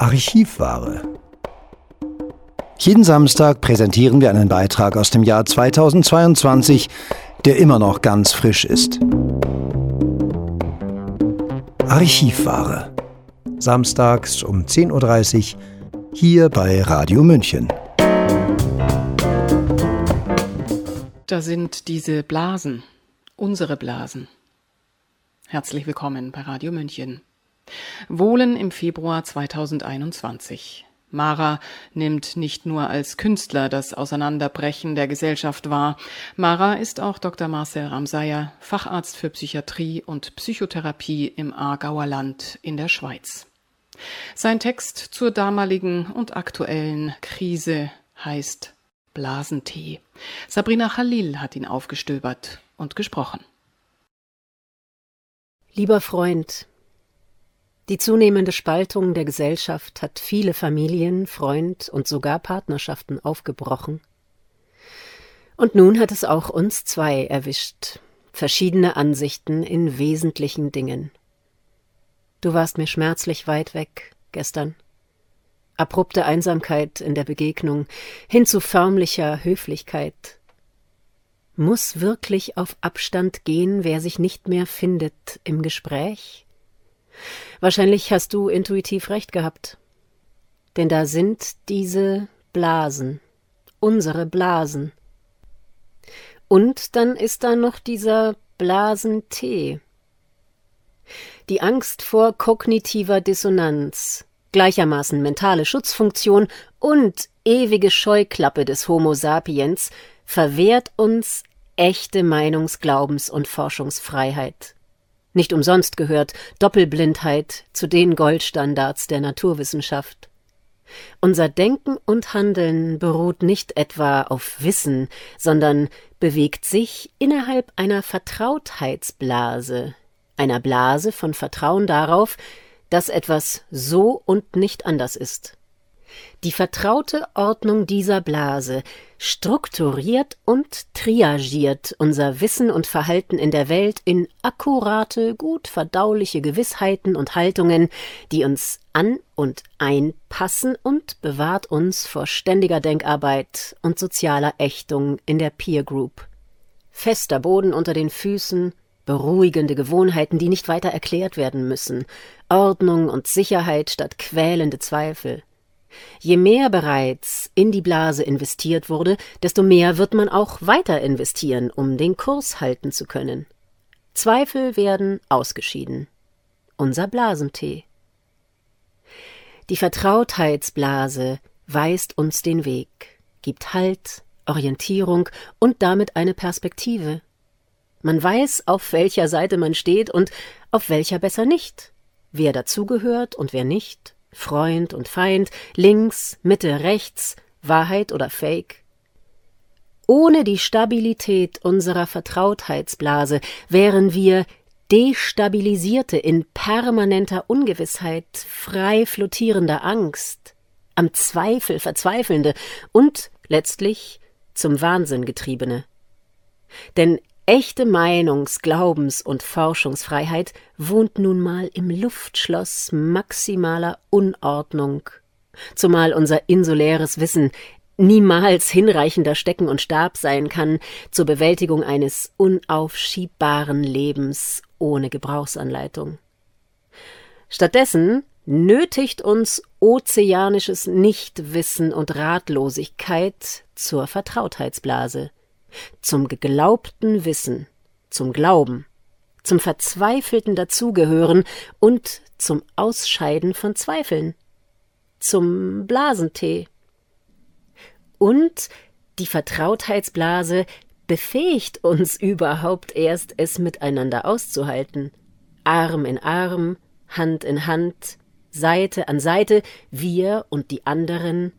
Archivware. Jeden Samstag präsentieren wir einen Beitrag aus dem Jahr 2022, der immer noch ganz frisch ist. Archivware. Samstags um 10.30 Uhr hier bei Radio München. Da sind diese Blasen, unsere Blasen. Herzlich willkommen bei Radio München. Wohlen im Februar 2021. Mara nimmt nicht nur als Künstler das Auseinanderbrechen der Gesellschaft wahr. Mara ist auch Dr. Marcel Ramsayer, Facharzt für Psychiatrie und Psychotherapie im Aargauer Land in der Schweiz. Sein Text zur damaligen und aktuellen Krise heißt Blasentee. Sabrina Khalil hat ihn aufgestöbert und gesprochen. Lieber Freund, die zunehmende Spaltung der Gesellschaft hat viele Familien, Freund und sogar Partnerschaften aufgebrochen. Und nun hat es auch uns zwei erwischt, verschiedene Ansichten in wesentlichen Dingen. Du warst mir schmerzlich weit weg gestern. Abrupte Einsamkeit in der Begegnung hin zu förmlicher Höflichkeit, muss wirklich auf Abstand gehen, wer sich nicht mehr findet im Gespräch? Wahrscheinlich hast du intuitiv recht gehabt. Denn da sind diese Blasen, unsere Blasen. Und dann ist da noch dieser Blasentee. Die Angst vor kognitiver Dissonanz, gleichermaßen mentale Schutzfunktion und ewige Scheuklappe des Homo sapiens verwehrt uns echte Meinungs-, Glaubens- und Forschungsfreiheit. Nicht umsonst gehört Doppelblindheit zu den Goldstandards der Naturwissenschaft. Unser Denken und Handeln beruht nicht etwa auf Wissen, sondern bewegt sich innerhalb einer Vertrautheitsblase, einer Blase von Vertrauen darauf, dass etwas so und nicht anders ist. Die vertraute Ordnung dieser Blase strukturiert und triagiert unser Wissen und Verhalten in der Welt in akkurate, gut verdauliche Gewissheiten und Haltungen, die uns an und einpassen und bewahrt uns vor ständiger Denkarbeit und sozialer Ächtung in der Peer Group. Fester Boden unter den Füßen, beruhigende Gewohnheiten, die nicht weiter erklärt werden müssen, Ordnung und Sicherheit statt quälende Zweifel. Je mehr bereits in die Blase investiert wurde, desto mehr wird man auch weiter investieren, um den Kurs halten zu können. Zweifel werden ausgeschieden. Unser Blasentee. Die Vertrautheitsblase weist uns den Weg, gibt Halt, Orientierung und damit eine Perspektive. Man weiß, auf welcher Seite man steht und auf welcher besser nicht, wer dazugehört und wer nicht, Freund und Feind, links, Mitte, rechts, Wahrheit oder Fake. Ohne die Stabilität unserer Vertrautheitsblase wären wir destabilisierte in permanenter Ungewissheit, frei flottierender Angst, am Zweifel verzweifelnde und letztlich zum Wahnsinn getriebene. Denn Echte Meinungs-, Glaubens- und Forschungsfreiheit wohnt nun mal im Luftschloss maximaler Unordnung, zumal unser insuläres Wissen niemals hinreichender Stecken und Stab sein kann zur Bewältigung eines unaufschiebbaren Lebens ohne Gebrauchsanleitung. Stattdessen nötigt uns ozeanisches Nichtwissen und Ratlosigkeit zur Vertrautheitsblase zum geglaubten Wissen, zum Glauben, zum verzweifelten Dazugehören und zum Ausscheiden von Zweifeln, zum Blasentee. Und die Vertrautheitsblase befähigt uns überhaupt erst, es miteinander auszuhalten. Arm in Arm, Hand in Hand, Seite an Seite, wir und die anderen.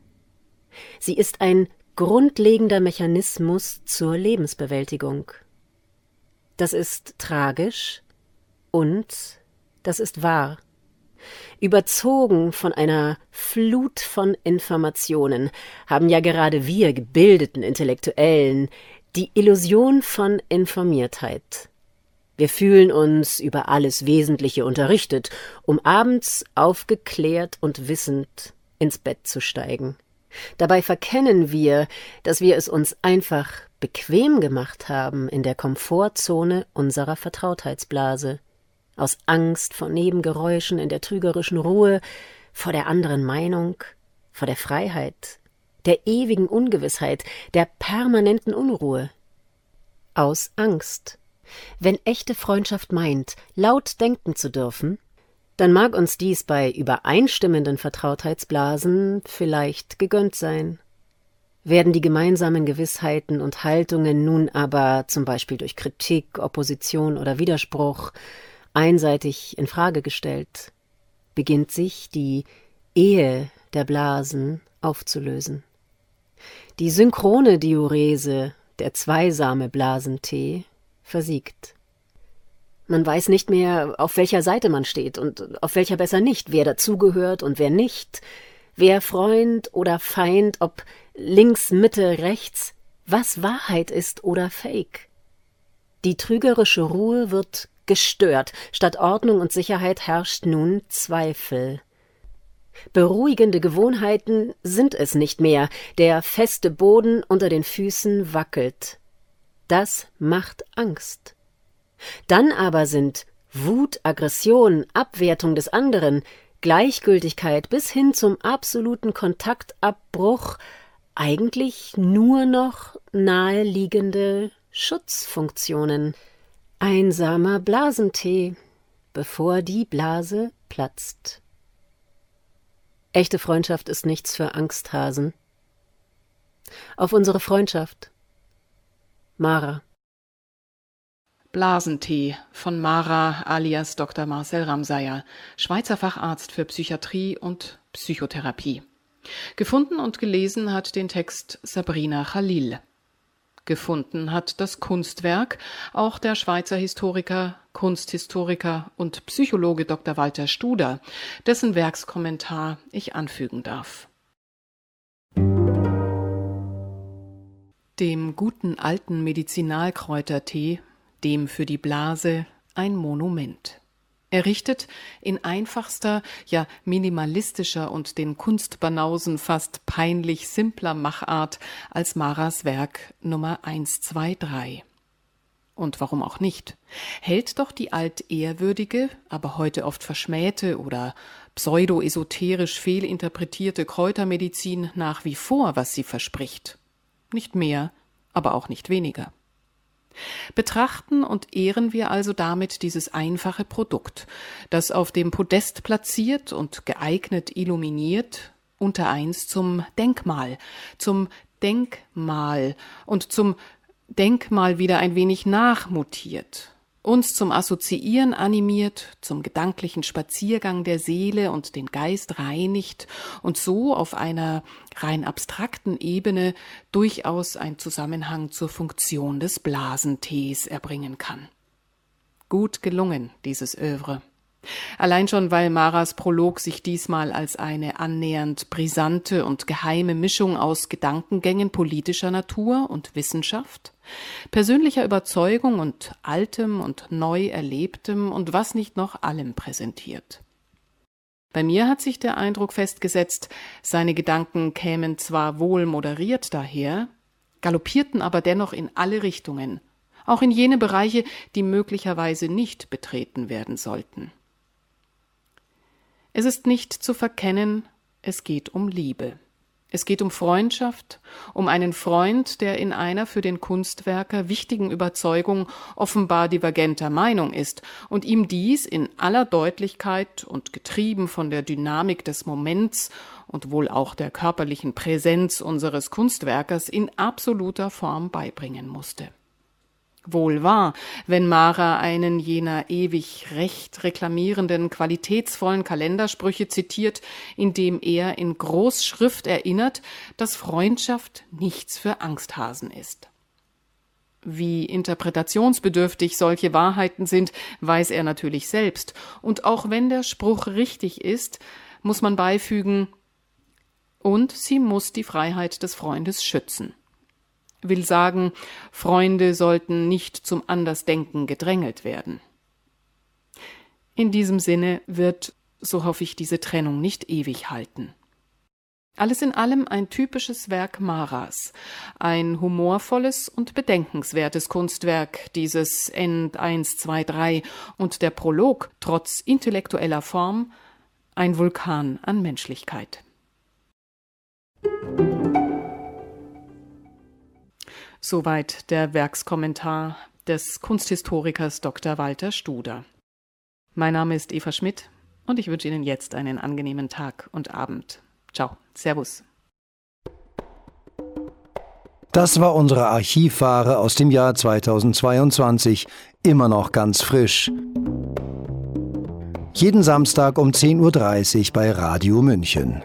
Sie ist ein grundlegender Mechanismus zur Lebensbewältigung. Das ist tragisch und das ist wahr. Überzogen von einer Flut von Informationen haben ja gerade wir gebildeten Intellektuellen die Illusion von Informiertheit. Wir fühlen uns über alles Wesentliche unterrichtet, um abends aufgeklärt und wissend ins Bett zu steigen. Dabei verkennen wir, dass wir es uns einfach bequem gemacht haben in der Komfortzone unserer Vertrautheitsblase, aus Angst vor Nebengeräuschen in der trügerischen Ruhe, vor der anderen Meinung, vor der Freiheit, der ewigen Ungewissheit, der permanenten Unruhe. Aus Angst. Wenn echte Freundschaft meint, laut denken zu dürfen, dann mag uns dies bei übereinstimmenden Vertrautheitsblasen vielleicht gegönnt sein. Werden die gemeinsamen Gewissheiten und Haltungen nun aber zum Beispiel durch Kritik, Opposition oder Widerspruch einseitig in Frage gestellt, beginnt sich die Ehe der Blasen aufzulösen. Die synchrone Diurese, der zweisame Blasentee, versiegt. Man weiß nicht mehr, auf welcher Seite man steht und auf welcher besser nicht, wer dazugehört und wer nicht, wer Freund oder Feind, ob links, Mitte, rechts, was Wahrheit ist oder Fake. Die trügerische Ruhe wird gestört, statt Ordnung und Sicherheit herrscht nun Zweifel. Beruhigende Gewohnheiten sind es nicht mehr, der feste Boden unter den Füßen wackelt. Das macht Angst. Dann aber sind Wut, Aggression, Abwertung des anderen, Gleichgültigkeit bis hin zum absoluten Kontaktabbruch eigentlich nur noch naheliegende Schutzfunktionen. Einsamer Blasentee, bevor die Blase platzt. Echte Freundschaft ist nichts für Angsthasen. Auf unsere Freundschaft. Mara. Blasentee von Mara alias Dr. Marcel Ramsayer, Schweizer Facharzt für Psychiatrie und Psychotherapie. Gefunden und gelesen hat den Text Sabrina Khalil. Gefunden hat das Kunstwerk auch der Schweizer Historiker, Kunsthistoriker und Psychologe Dr. Walter Studer, dessen Werkskommentar ich anfügen darf. Dem guten alten Medizinalkräutertee dem für die Blase ein Monument. Errichtet in einfachster, ja minimalistischer und den Kunstbanausen fast peinlich simpler Machart als Maras Werk Nummer 123. Und warum auch nicht? Hält doch die altehrwürdige, aber heute oft verschmähte oder pseudo-esoterisch fehlinterpretierte Kräutermedizin nach wie vor, was sie verspricht. Nicht mehr, aber auch nicht weniger. Betrachten und ehren wir also damit dieses einfache Produkt, das auf dem Podest platziert und geeignet illuminiert, unter eins zum Denkmal, zum Denkmal und zum Denkmal wieder ein wenig nachmutiert, uns zum Assoziieren animiert, zum gedanklichen Spaziergang der Seele und den Geist reinigt und so auf einer rein abstrakten Ebene durchaus ein Zusammenhang zur Funktion des Blasentees erbringen kann. Gut gelungen, dieses Övre. Allein schon, weil Maras Prolog sich diesmal als eine annähernd brisante und geheime Mischung aus Gedankengängen politischer Natur und Wissenschaft, persönlicher Überzeugung und altem und neu erlebtem und was nicht noch allem präsentiert. Bei mir hat sich der Eindruck festgesetzt, seine Gedanken kämen zwar wohl moderiert daher, galoppierten aber dennoch in alle Richtungen, auch in jene Bereiche, die möglicherweise nicht betreten werden sollten. Es ist nicht zu verkennen, es geht um Liebe. Es geht um Freundschaft, um einen Freund, der in einer für den Kunstwerker wichtigen Überzeugung offenbar divergenter Meinung ist und ihm dies in aller Deutlichkeit und getrieben von der Dynamik des Moments und wohl auch der körperlichen Präsenz unseres Kunstwerkers in absoluter Form beibringen musste. Wohl wahr, wenn Mara einen jener ewig recht reklamierenden qualitätsvollen Kalendersprüche zitiert, in dem er in Großschrift erinnert, dass Freundschaft nichts für Angsthasen ist. Wie interpretationsbedürftig solche Wahrheiten sind, weiß er natürlich selbst, und auch wenn der Spruch richtig ist, muss man beifügen, und sie muss die Freiheit des Freundes schützen. Will sagen, Freunde sollten nicht zum Andersdenken gedrängelt werden. In diesem Sinne wird, so hoffe ich, diese Trennung nicht ewig halten. Alles in allem ein typisches Werk Maras, ein humorvolles und bedenkenswertes Kunstwerk, dieses End 1, 2, 3 und der Prolog trotz intellektueller Form ein Vulkan an Menschlichkeit. Soweit der Werkskommentar des Kunsthistorikers Dr. Walter Studer. Mein Name ist Eva Schmidt und ich wünsche Ihnen jetzt einen angenehmen Tag und Abend. Ciao, Servus. Das war unsere Archivware aus dem Jahr 2022, immer noch ganz frisch. Jeden Samstag um 10.30 Uhr bei Radio München.